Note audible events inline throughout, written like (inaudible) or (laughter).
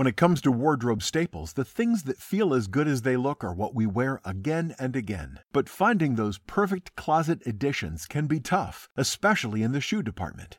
When it comes to wardrobe staples, the things that feel as good as they look are what we wear again and again. But finding those perfect closet additions can be tough, especially in the shoe department.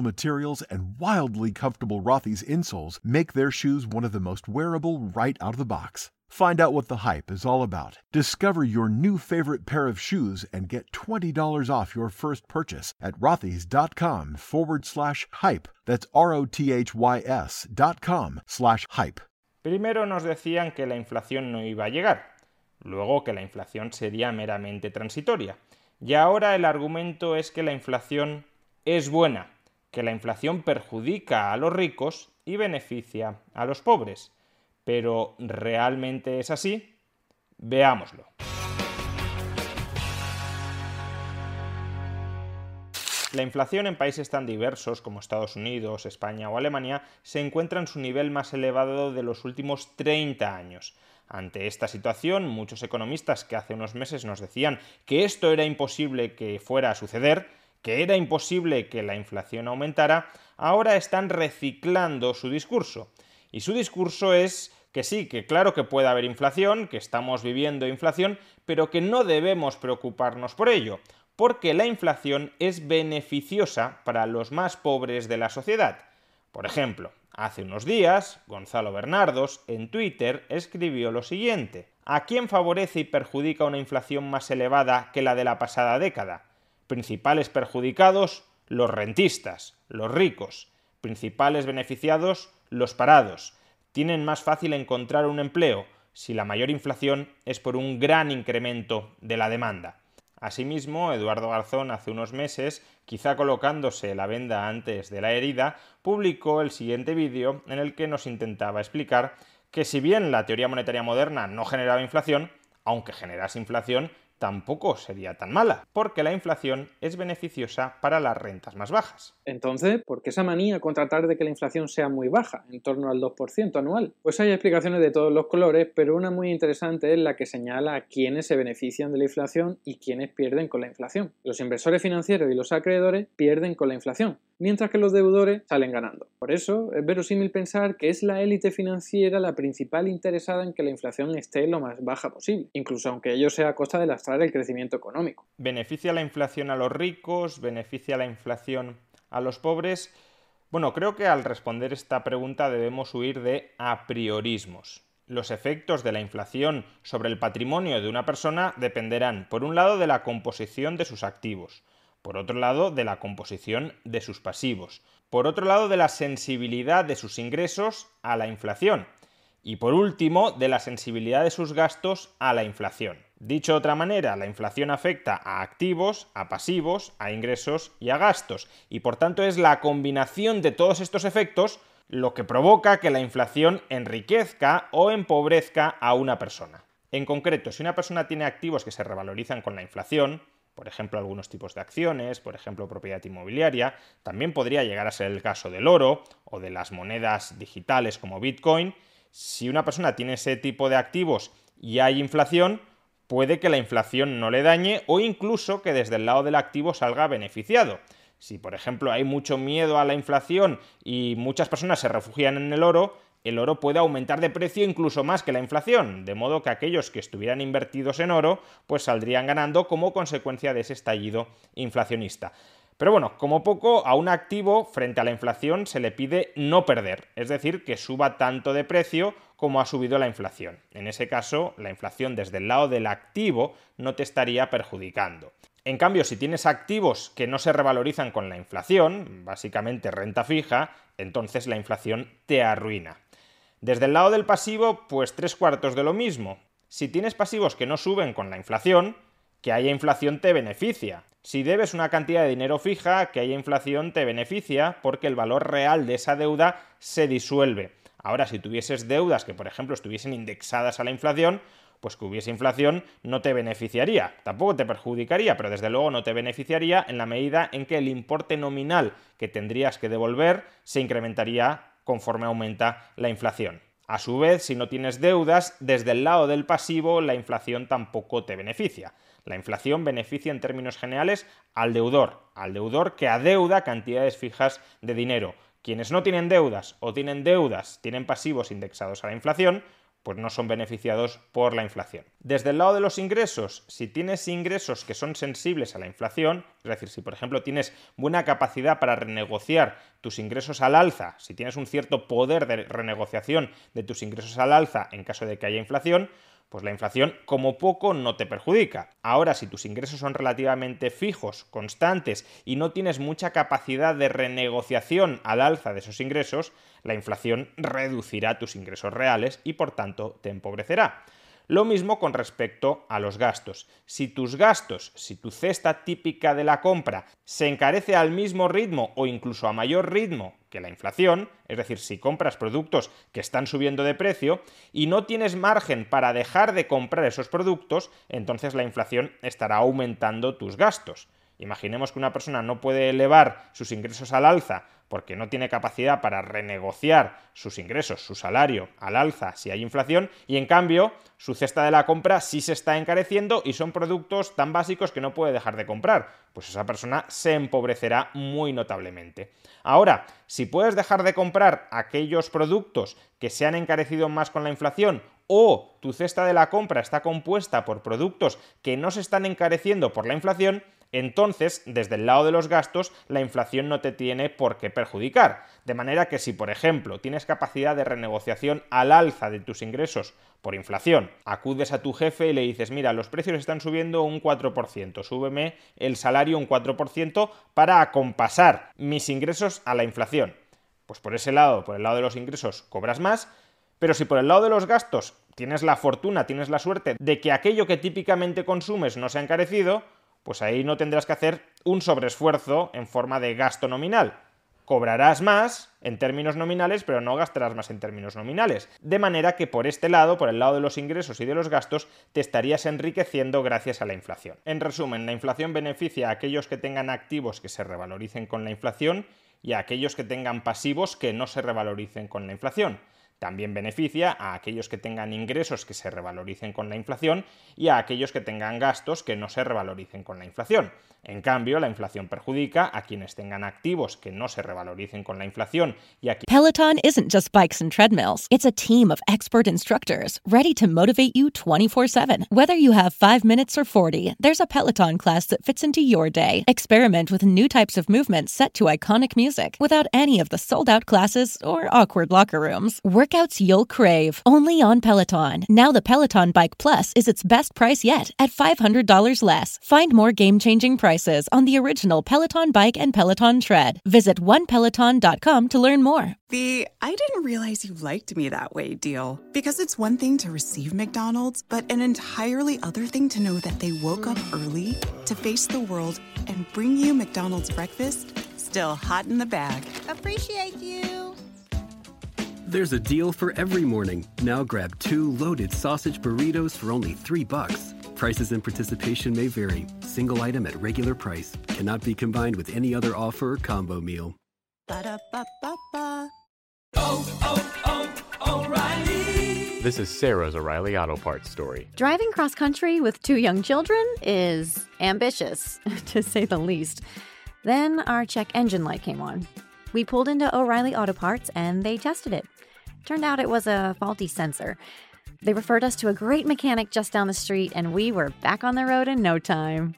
materials and wildly comfortable Rothy's insoles make their shoes one of the most wearable right out of the box. Find out what the hype is all about. Discover your new favorite pair of shoes and get $20 off your first purchase at rothys.com forward slash hype. That's R O T H Y S dot com slash hype. Primero nos decían que la inflación no iba a llegar, luego que la inflación sería meramente transitoria. Y ahora el argumento es que la inflación es buena, que la inflación perjudica a los ricos y beneficia a los pobres. Pero ¿realmente es así? Veámoslo. La inflación en países tan diversos como Estados Unidos, España o Alemania se encuentra en su nivel más elevado de los últimos 30 años. Ante esta situación, muchos economistas que hace unos meses nos decían que esto era imposible que fuera a suceder, que era imposible que la inflación aumentara, ahora están reciclando su discurso. Y su discurso es que sí, que claro que puede haber inflación, que estamos viviendo inflación, pero que no debemos preocuparnos por ello, porque la inflación es beneficiosa para los más pobres de la sociedad. Por ejemplo, hace unos días, Gonzalo Bernardos en Twitter escribió lo siguiente. ¿A quién favorece y perjudica una inflación más elevada que la de la pasada década? Principales perjudicados, los rentistas, los ricos. Principales beneficiados, los parados. Tienen más fácil encontrar un empleo si la mayor inflación es por un gran incremento de la demanda. Asimismo, Eduardo Garzón hace unos meses, quizá colocándose la venda antes de la herida, publicó el siguiente vídeo en el que nos intentaba explicar que si bien la teoría monetaria moderna no generaba inflación, aunque generase inflación, tampoco sería tan mala, porque la inflación es beneficiosa para las rentas más bajas. Entonces, ¿por qué esa manía con tratar de que la inflación sea muy baja, en torno al 2% anual? Pues hay explicaciones de todos los colores, pero una muy interesante es la que señala quiénes se benefician de la inflación y quiénes pierden con la inflación. Los inversores financieros y los acreedores pierden con la inflación, mientras que los deudores salen ganando. Por eso es verosímil pensar que es la élite financiera la principal interesada en que la inflación esté lo más baja posible, incluso aunque ello sea a costa de lastrar el crecimiento económico. ¿Beneficia la inflación a los ricos? ¿Beneficia la inflación a los pobres? Bueno, creo que al responder esta pregunta debemos huir de a priorismos. Los efectos de la inflación sobre el patrimonio de una persona dependerán, por un lado, de la composición de sus activos, por otro lado, de la composición de sus pasivos, por otro lado, de la sensibilidad de sus ingresos a la inflación y por último, de la sensibilidad de sus gastos a la inflación. Dicho de otra manera, la inflación afecta a activos, a pasivos, a ingresos y a gastos, y por tanto es la combinación de todos estos efectos lo que provoca que la inflación enriquezca o empobrezca a una persona. En concreto, si una persona tiene activos que se revalorizan con la inflación, por ejemplo algunos tipos de acciones, por ejemplo propiedad inmobiliaria, también podría llegar a ser el caso del oro o de las monedas digitales como Bitcoin. Si una persona tiene ese tipo de activos y hay inflación, puede que la inflación no le dañe o incluso que desde el lado del activo salga beneficiado. Si, por ejemplo, hay mucho miedo a la inflación y muchas personas se refugian en el oro, el oro puede aumentar de precio incluso más que la inflación, de modo que aquellos que estuvieran invertidos en oro, pues saldrían ganando como consecuencia de ese estallido inflacionista. Pero bueno, como poco, a un activo frente a la inflación se le pide no perder, es decir, que suba tanto de precio como ha subido la inflación. En ese caso, la inflación desde el lado del activo no te estaría perjudicando. En cambio, si tienes activos que no se revalorizan con la inflación, básicamente renta fija, entonces la inflación te arruina. Desde el lado del pasivo, pues tres cuartos de lo mismo. Si tienes pasivos que no suben con la inflación, que haya inflación te beneficia. Si debes una cantidad de dinero fija, que haya inflación te beneficia porque el valor real de esa deuda se disuelve. Ahora, si tuvieses deudas que, por ejemplo, estuviesen indexadas a la inflación, pues que hubiese inflación no te beneficiaría. Tampoco te perjudicaría, pero desde luego no te beneficiaría en la medida en que el importe nominal que tendrías que devolver se incrementaría conforme aumenta la inflación. A su vez, si no tienes deudas, desde el lado del pasivo la inflación tampoco te beneficia. La inflación beneficia en términos generales al deudor, al deudor que adeuda cantidades fijas de dinero. Quienes no tienen deudas o tienen deudas, tienen pasivos indexados a la inflación, pues no son beneficiados por la inflación. Desde el lado de los ingresos, si tienes ingresos que son sensibles a la inflación, es decir, si por ejemplo tienes buena capacidad para renegociar tus ingresos al alza, si tienes un cierto poder de renegociación de tus ingresos al alza en caso de que haya inflación, pues la inflación como poco no te perjudica. Ahora, si tus ingresos son relativamente fijos, constantes y no tienes mucha capacidad de renegociación al alza de esos ingresos, la inflación reducirá tus ingresos reales y por tanto te empobrecerá. Lo mismo con respecto a los gastos. Si tus gastos, si tu cesta típica de la compra se encarece al mismo ritmo o incluso a mayor ritmo que la inflación, es decir, si compras productos que están subiendo de precio y no tienes margen para dejar de comprar esos productos, entonces la inflación estará aumentando tus gastos. Imaginemos que una persona no puede elevar sus ingresos al alza porque no tiene capacidad para renegociar sus ingresos, su salario al alza si hay inflación, y en cambio su cesta de la compra sí se está encareciendo y son productos tan básicos que no puede dejar de comprar, pues esa persona se empobrecerá muy notablemente. Ahora, si puedes dejar de comprar aquellos productos que se han encarecido más con la inflación o tu cesta de la compra está compuesta por productos que no se están encareciendo por la inflación, entonces, desde el lado de los gastos, la inflación no te tiene por qué perjudicar. De manera que si, por ejemplo, tienes capacidad de renegociación al alza de tus ingresos por inflación, acudes a tu jefe y le dices, mira, los precios están subiendo un 4%, súbeme el salario un 4% para acompasar mis ingresos a la inflación. Pues por ese lado, por el lado de los ingresos, cobras más, pero si por el lado de los gastos tienes la fortuna, tienes la suerte de que aquello que típicamente consumes no se ha encarecido, pues ahí no tendrás que hacer un sobreesfuerzo en forma de gasto nominal. Cobrarás más en términos nominales, pero no gastarás más en términos nominales. De manera que por este lado, por el lado de los ingresos y de los gastos, te estarías enriqueciendo gracias a la inflación. En resumen, la inflación beneficia a aquellos que tengan activos que se revaloricen con la inflación y a aquellos que tengan pasivos que no se revaloricen con la inflación. También beneficia a aquellos que tengan ingresos que se revaloricen con la inflación y a aquellos que tengan gastos que no se revaloricen con la inflación. En cambio, la inflación perjudica a quienes tengan activos que no se revaloricen con la inflación y a Peloton isn't just bikes and treadmills. It's a team of expert instructors ready to motivate you 24/7. Whether you have 5 minutes or 40, there's a Peloton class that fits into your day. Experiment with new types of movements set to iconic music without any of the sold-out classes or awkward locker rooms. Workouts you'll crave, only on Peloton. Now the Peloton Bike Plus is its best price yet at $500 less. Find more game-changing prices on the original Peloton bike and Peloton tread. Visit onepeloton.com to learn more. The I didn't realize you liked me that way deal. Because it's one thing to receive McDonald's, but an entirely other thing to know that they woke up early to face the world and bring you McDonald's breakfast still hot in the bag. Appreciate you. There's a deal for every morning. Now grab two loaded sausage burritos for only three bucks. Prices and participation may vary. single item at regular price cannot be combined with any other offer or combo meal. Ba-da-ba-ba-ba. This is Sarah's O'Reilly Auto Parts story. Driving cross country with two young children is ambitious, (laughs) to say the least. Then our check engine light came on. We pulled into O'Reilly Auto Parts and they tested it. Turned out it was a faulty sensor. They referred us to a great mechanic just down the street and we were back on the road in no time.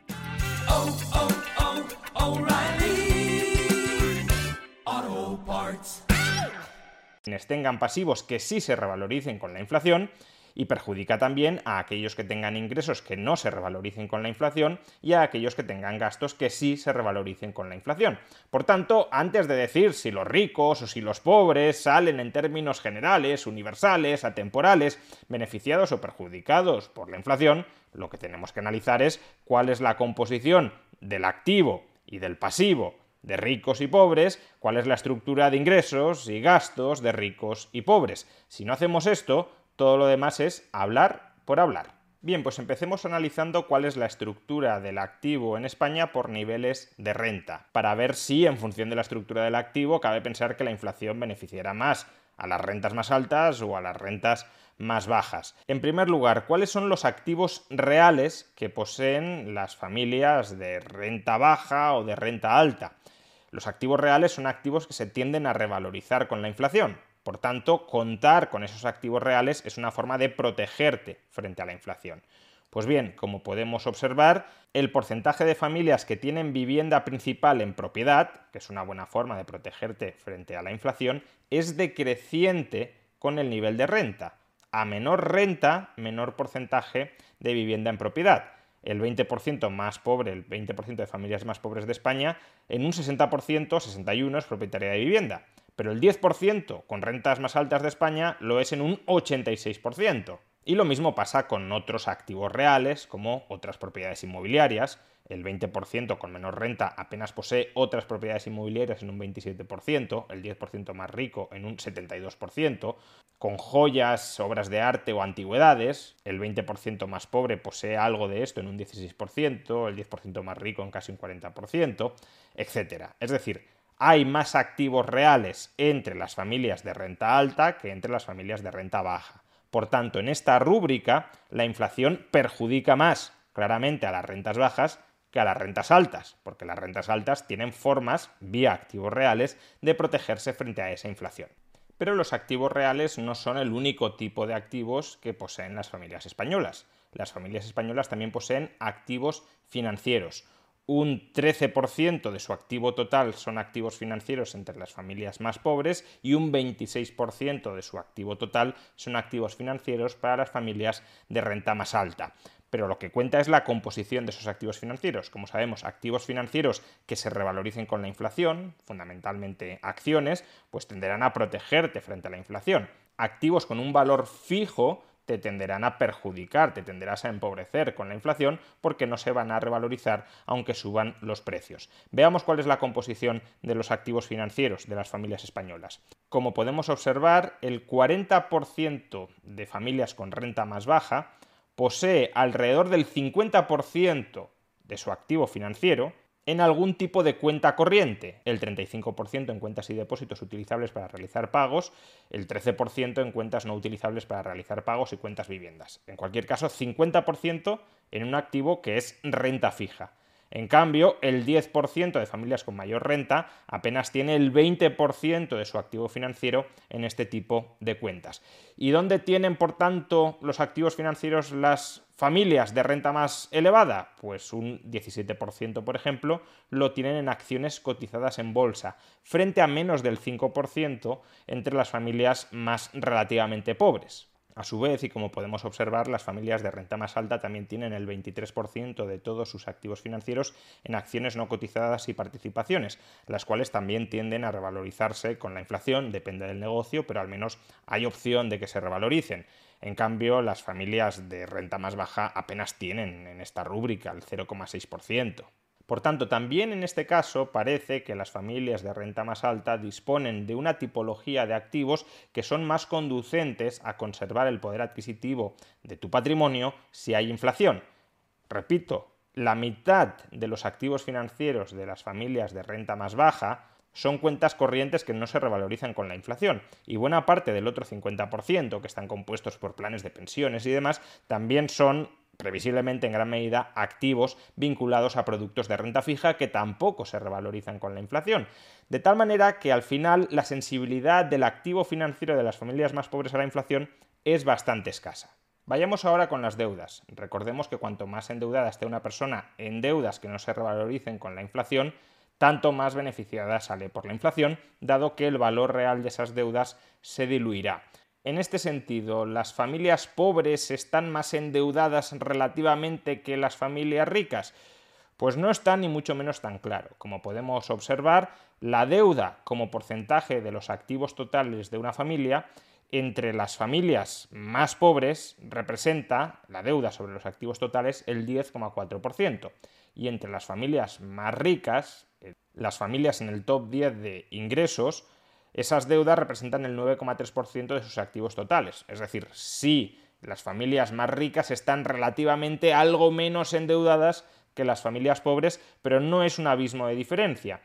quienes tengan pasivos que sí se revaloricen con la inflación y perjudica también a aquellos que tengan ingresos que no se revaloricen con la inflación y a aquellos que tengan gastos que sí se revaloricen con la inflación. Por tanto, antes de decir si los ricos o si los pobres salen en términos generales, universales, atemporales, beneficiados o perjudicados por la inflación, lo que tenemos que analizar es cuál es la composición del activo y del pasivo de ricos y pobres, cuál es la estructura de ingresos y gastos de ricos y pobres. Si no hacemos esto, todo lo demás es hablar por hablar. Bien, pues empecemos analizando cuál es la estructura del activo en España por niveles de renta, para ver si en función de la estructura del activo cabe pensar que la inflación beneficiará más a las rentas más altas o a las rentas más bajas. En primer lugar, ¿cuáles son los activos reales que poseen las familias de renta baja o de renta alta? Los activos reales son activos que se tienden a revalorizar con la inflación. Por tanto, contar con esos activos reales es una forma de protegerte frente a la inflación. Pues bien, como podemos observar, el porcentaje de familias que tienen vivienda principal en propiedad, que es una buena forma de protegerte frente a la inflación, es decreciente con el nivel de renta. A menor renta, menor porcentaje de vivienda en propiedad el 20% más pobre, el 20% de familias más pobres de España, en un 60%, 61% es propietaria de vivienda. Pero el 10% con rentas más altas de España lo es en un 86%. Y lo mismo pasa con otros activos reales, como otras propiedades inmobiliarias. El 20% con menor renta apenas posee otras propiedades inmobiliarias en un 27%, el 10% más rico en un 72%. Con joyas, obras de arte o antigüedades, el 20% más pobre posee algo de esto en un 16%, el 10% más rico en casi un 40%, etc. Es decir, hay más activos reales entre las familias de renta alta que entre las familias de renta baja. Por tanto, en esta rúbrica, la inflación perjudica más claramente a las rentas bajas que a las rentas altas, porque las rentas altas tienen formas, vía activos reales, de protegerse frente a esa inflación. Pero los activos reales no son el único tipo de activos que poseen las familias españolas. Las familias españolas también poseen activos financieros, un 13% de su activo total son activos financieros entre las familias más pobres y un 26% de su activo total son activos financieros para las familias de renta más alta. Pero lo que cuenta es la composición de esos activos financieros. Como sabemos, activos financieros que se revaloricen con la inflación, fundamentalmente acciones, pues tenderán a protegerte frente a la inflación. Activos con un valor fijo te tenderán a perjudicar, te tenderás a empobrecer con la inflación porque no se van a revalorizar aunque suban los precios. Veamos cuál es la composición de los activos financieros de las familias españolas. Como podemos observar, el 40% de familias con renta más baja posee alrededor del 50% de su activo financiero en algún tipo de cuenta corriente, el 35% en cuentas y depósitos utilizables para realizar pagos, el 13% en cuentas no utilizables para realizar pagos y cuentas viviendas. En cualquier caso, 50% en un activo que es renta fija. En cambio, el 10% de familias con mayor renta apenas tiene el 20% de su activo financiero en este tipo de cuentas. ¿Y dónde tienen, por tanto, los activos financieros las familias de renta más elevada? Pues un 17%, por ejemplo, lo tienen en acciones cotizadas en bolsa, frente a menos del 5% entre las familias más relativamente pobres. A su vez, y como podemos observar, las familias de renta más alta también tienen el 23% de todos sus activos financieros en acciones no cotizadas y participaciones, las cuales también tienden a revalorizarse con la inflación, depende del negocio, pero al menos hay opción de que se revaloricen. En cambio, las familias de renta más baja apenas tienen en esta rúbrica el 0,6%. Por tanto, también en este caso parece que las familias de renta más alta disponen de una tipología de activos que son más conducentes a conservar el poder adquisitivo de tu patrimonio si hay inflación. Repito, la mitad de los activos financieros de las familias de renta más baja son cuentas corrientes que no se revalorizan con la inflación. Y buena parte del otro 50%, que están compuestos por planes de pensiones y demás, también son previsiblemente en gran medida activos vinculados a productos de renta fija que tampoco se revalorizan con la inflación. De tal manera que al final la sensibilidad del activo financiero de las familias más pobres a la inflación es bastante escasa. Vayamos ahora con las deudas. Recordemos que cuanto más endeudada esté una persona en deudas que no se revaloricen con la inflación, tanto más beneficiada sale por la inflación, dado que el valor real de esas deudas se diluirá. En este sentido, ¿las familias pobres están más endeudadas relativamente que las familias ricas? Pues no está ni mucho menos tan claro. Como podemos observar, la deuda como porcentaje de los activos totales de una familia entre las familias más pobres representa la deuda sobre los activos totales el 10,4% y entre las familias más ricas, eh, las familias en el top 10 de ingresos, esas deudas representan el 9,3% de sus activos totales. Es decir, si las familias más ricas están relativamente algo menos endeudadas que las familias pobres, pero no es un abismo de diferencia.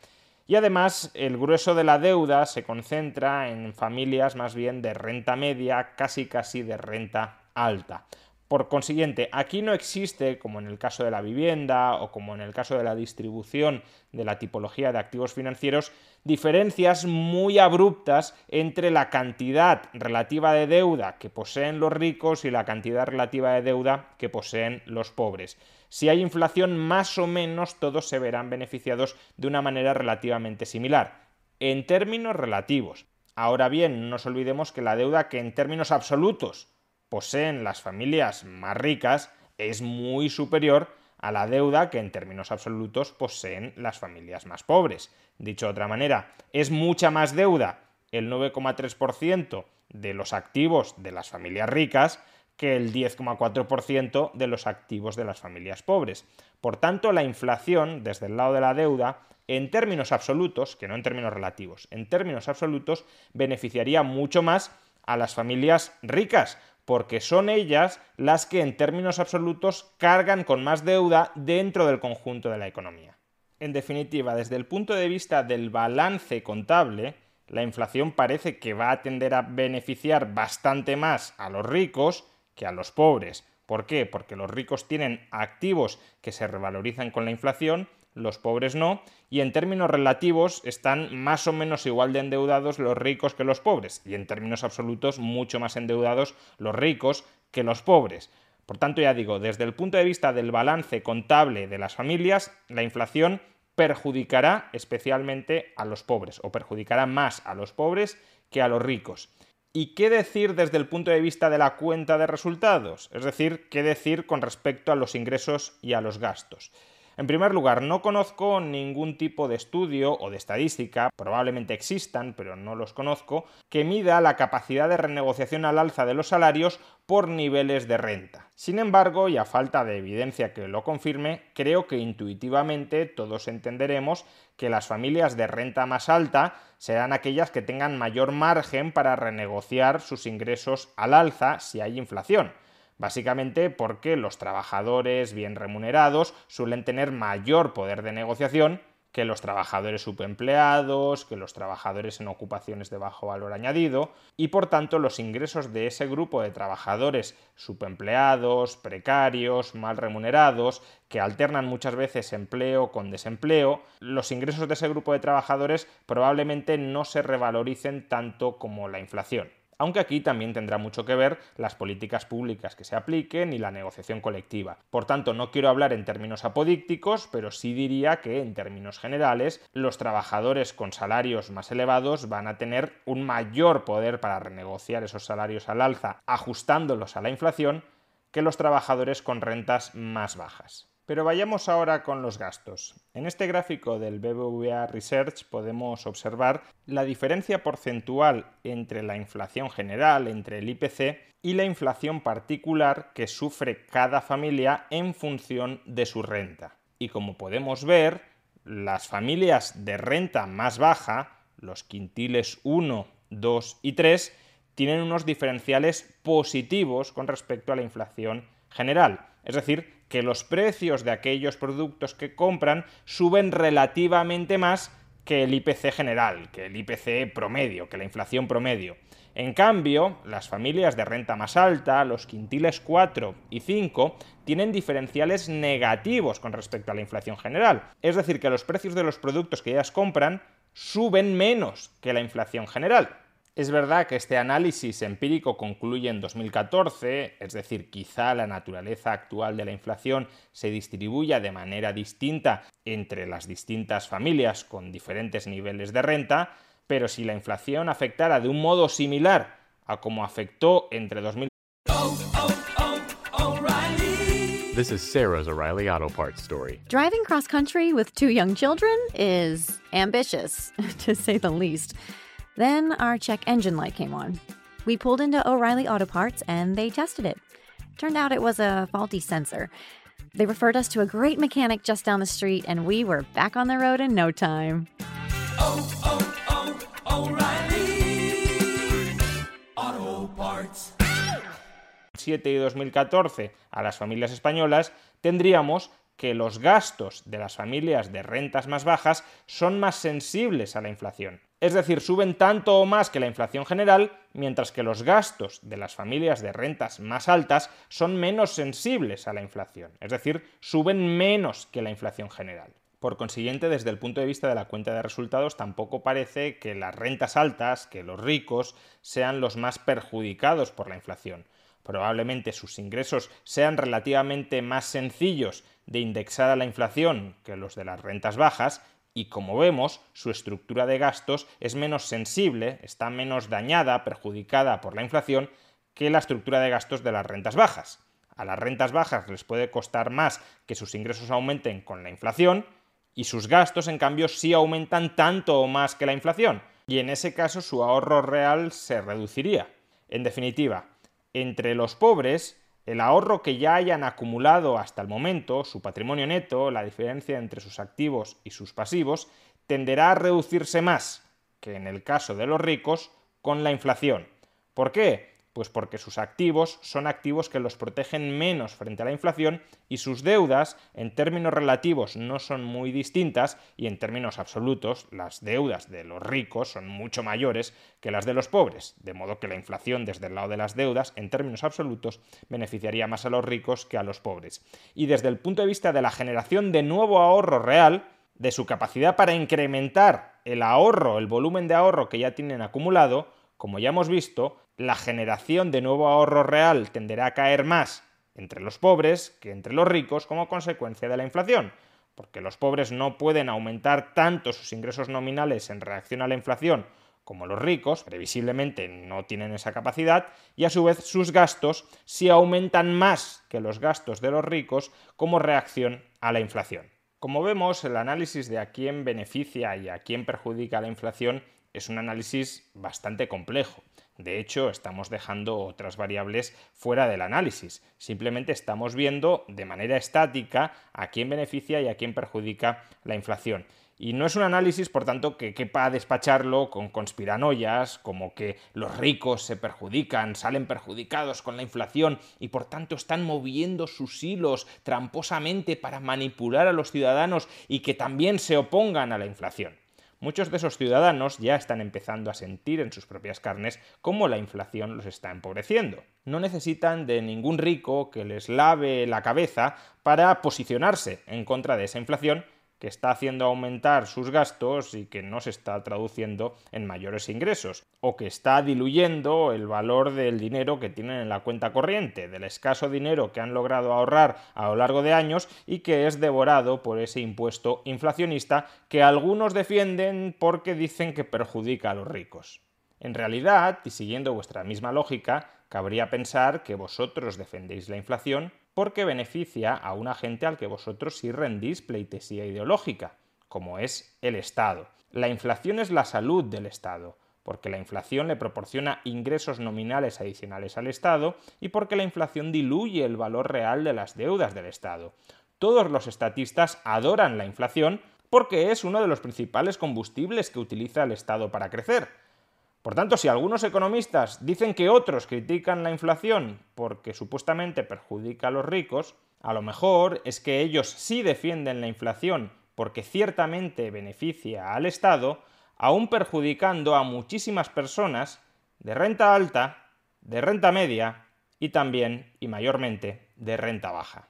Y además, el grueso de la deuda se concentra en familias más bien de renta media, casi casi de renta alta. Por consiguiente, aquí no existe, como en el caso de la vivienda o como en el caso de la distribución de la tipología de activos financieros, diferencias muy abruptas entre la cantidad relativa de deuda que poseen los ricos y la cantidad relativa de deuda que poseen los pobres. Si hay inflación, más o menos todos se verán beneficiados de una manera relativamente similar, en términos relativos. Ahora bien, no nos olvidemos que la deuda que en términos absolutos poseen las familias más ricas es muy superior a la deuda que en términos absolutos poseen las familias más pobres. Dicho de otra manera, es mucha más deuda el 9,3% de los activos de las familias ricas que el 10,4% de los activos de las familias pobres. Por tanto, la inflación, desde el lado de la deuda, en términos absolutos, que no en términos relativos, en términos absolutos, beneficiaría mucho más a las familias ricas, porque son ellas las que en términos absolutos cargan con más deuda dentro del conjunto de la economía. En definitiva, desde el punto de vista del balance contable, la inflación parece que va a tender a beneficiar bastante más a los ricos que a los pobres. ¿Por qué? Porque los ricos tienen activos que se revalorizan con la inflación los pobres no, y en términos relativos están más o menos igual de endeudados los ricos que los pobres, y en términos absolutos mucho más endeudados los ricos que los pobres. Por tanto, ya digo, desde el punto de vista del balance contable de las familias, la inflación perjudicará especialmente a los pobres, o perjudicará más a los pobres que a los ricos. ¿Y qué decir desde el punto de vista de la cuenta de resultados? Es decir, qué decir con respecto a los ingresos y a los gastos. En primer lugar, no conozco ningún tipo de estudio o de estadística, probablemente existan, pero no los conozco, que mida la capacidad de renegociación al alza de los salarios por niveles de renta. Sin embargo, y a falta de evidencia que lo confirme, creo que intuitivamente todos entenderemos que las familias de renta más alta serán aquellas que tengan mayor margen para renegociar sus ingresos al alza si hay inflación. Básicamente porque los trabajadores bien remunerados suelen tener mayor poder de negociación que los trabajadores subempleados, que los trabajadores en ocupaciones de bajo valor añadido, y por tanto los ingresos de ese grupo de trabajadores subempleados, precarios, mal remunerados, que alternan muchas veces empleo con desempleo, los ingresos de ese grupo de trabajadores probablemente no se revaloricen tanto como la inflación aunque aquí también tendrá mucho que ver las políticas públicas que se apliquen y la negociación colectiva. Por tanto, no quiero hablar en términos apodícticos, pero sí diría que en términos generales los trabajadores con salarios más elevados van a tener un mayor poder para renegociar esos salarios al alza ajustándolos a la inflación que los trabajadores con rentas más bajas. Pero vayamos ahora con los gastos. En este gráfico del BBVA Research podemos observar la diferencia porcentual entre la inflación general, entre el IPC, y la inflación particular que sufre cada familia en función de su renta. Y como podemos ver, las familias de renta más baja, los quintiles 1, 2 y 3, tienen unos diferenciales positivos con respecto a la inflación general. Es decir, que los precios de aquellos productos que compran suben relativamente más que el IPC general, que el IPC promedio, que la inflación promedio. En cambio, las familias de renta más alta, los quintiles 4 y 5, tienen diferenciales negativos con respecto a la inflación general. Es decir, que los precios de los productos que ellas compran suben menos que la inflación general. Es verdad que este análisis empírico concluye en 2014, es decir, quizá la naturaleza actual de la inflación se distribuya de manera distinta entre las distintas familias con diferentes niveles de renta, pero si la inflación afectara de un modo similar a como afectó entre 2000 This is Sarah's O'Reilly Auto Parts story. Driving cross country with two young children is ambitious, (laughs) to say the least. Then our check engine light came on. We pulled into O'Reilly Auto Parts and they tested it. Turned out it was a faulty sensor. They referred us to a great mechanic just down the street and we were back on the road in no time. Oh, oh, oh, O'Reilly Auto Parts. 2007 y 2014 a las familias españolas, tendríamos que los gastos de las familias de rentas más bajas son más sensibles a la inflación. Es decir, suben tanto o más que la inflación general, mientras que los gastos de las familias de rentas más altas son menos sensibles a la inflación. Es decir, suben menos que la inflación general. Por consiguiente, desde el punto de vista de la cuenta de resultados, tampoco parece que las rentas altas, que los ricos, sean los más perjudicados por la inflación. Probablemente sus ingresos sean relativamente más sencillos de indexar a la inflación que los de las rentas bajas y como vemos, su estructura de gastos es menos sensible, está menos dañada, perjudicada por la inflación que la estructura de gastos de las rentas bajas. A las rentas bajas les puede costar más que sus ingresos aumenten con la inflación y sus gastos, en cambio, sí aumentan tanto o más que la inflación, y en ese caso su ahorro real se reduciría. En definitiva, entre los pobres, el ahorro que ya hayan acumulado hasta el momento, su patrimonio neto, la diferencia entre sus activos y sus pasivos, tenderá a reducirse más que en el caso de los ricos con la inflación. ¿Por qué? Pues porque sus activos son activos que los protegen menos frente a la inflación y sus deudas, en términos relativos, no son muy distintas y en términos absolutos, las deudas de los ricos son mucho mayores que las de los pobres, de modo que la inflación desde el lado de las deudas, en términos absolutos, beneficiaría más a los ricos que a los pobres. Y desde el punto de vista de la generación de nuevo ahorro real, de su capacidad para incrementar el ahorro, el volumen de ahorro que ya tienen acumulado, como ya hemos visto, la generación de nuevo ahorro real tenderá a caer más entre los pobres que entre los ricos como consecuencia de la inflación, porque los pobres no pueden aumentar tanto sus ingresos nominales en reacción a la inflación como los ricos, previsiblemente no tienen esa capacidad, y a su vez sus gastos sí aumentan más que los gastos de los ricos como reacción a la inflación. Como vemos, el análisis de a quién beneficia y a quién perjudica la inflación es un análisis bastante complejo. De hecho, estamos dejando otras variables fuera del análisis. Simplemente estamos viendo de manera estática a quién beneficia y a quién perjudica la inflación. Y no es un análisis, por tanto, que quepa despacharlo con conspiranoias, como que los ricos se perjudican, salen perjudicados con la inflación y por tanto están moviendo sus hilos tramposamente para manipular a los ciudadanos y que también se opongan a la inflación. Muchos de esos ciudadanos ya están empezando a sentir en sus propias carnes cómo la inflación los está empobreciendo. No necesitan de ningún rico que les lave la cabeza para posicionarse en contra de esa inflación que está haciendo aumentar sus gastos y que no se está traduciendo en mayores ingresos, o que está diluyendo el valor del dinero que tienen en la cuenta corriente, del escaso dinero que han logrado ahorrar a lo largo de años y que es devorado por ese impuesto inflacionista que algunos defienden porque dicen que perjudica a los ricos. En realidad, y siguiendo vuestra misma lógica, cabría pensar que vosotros defendéis la inflación porque beneficia a un agente al que vosotros sí rendís pleitesía ideológica, como es el Estado. La inflación es la salud del Estado, porque la inflación le proporciona ingresos nominales adicionales al Estado y porque la inflación diluye el valor real de las deudas del Estado. Todos los estatistas adoran la inflación porque es uno de los principales combustibles que utiliza el Estado para crecer. Por tanto, si algunos economistas dicen que otros critican la inflación porque supuestamente perjudica a los ricos, A lo mejor es que ellos sí defienden la inflación porque ciertamente beneficia al Estado, aún perjudicando a muchísimas personas de renta alta, de renta media y también y mayormente de renta baja.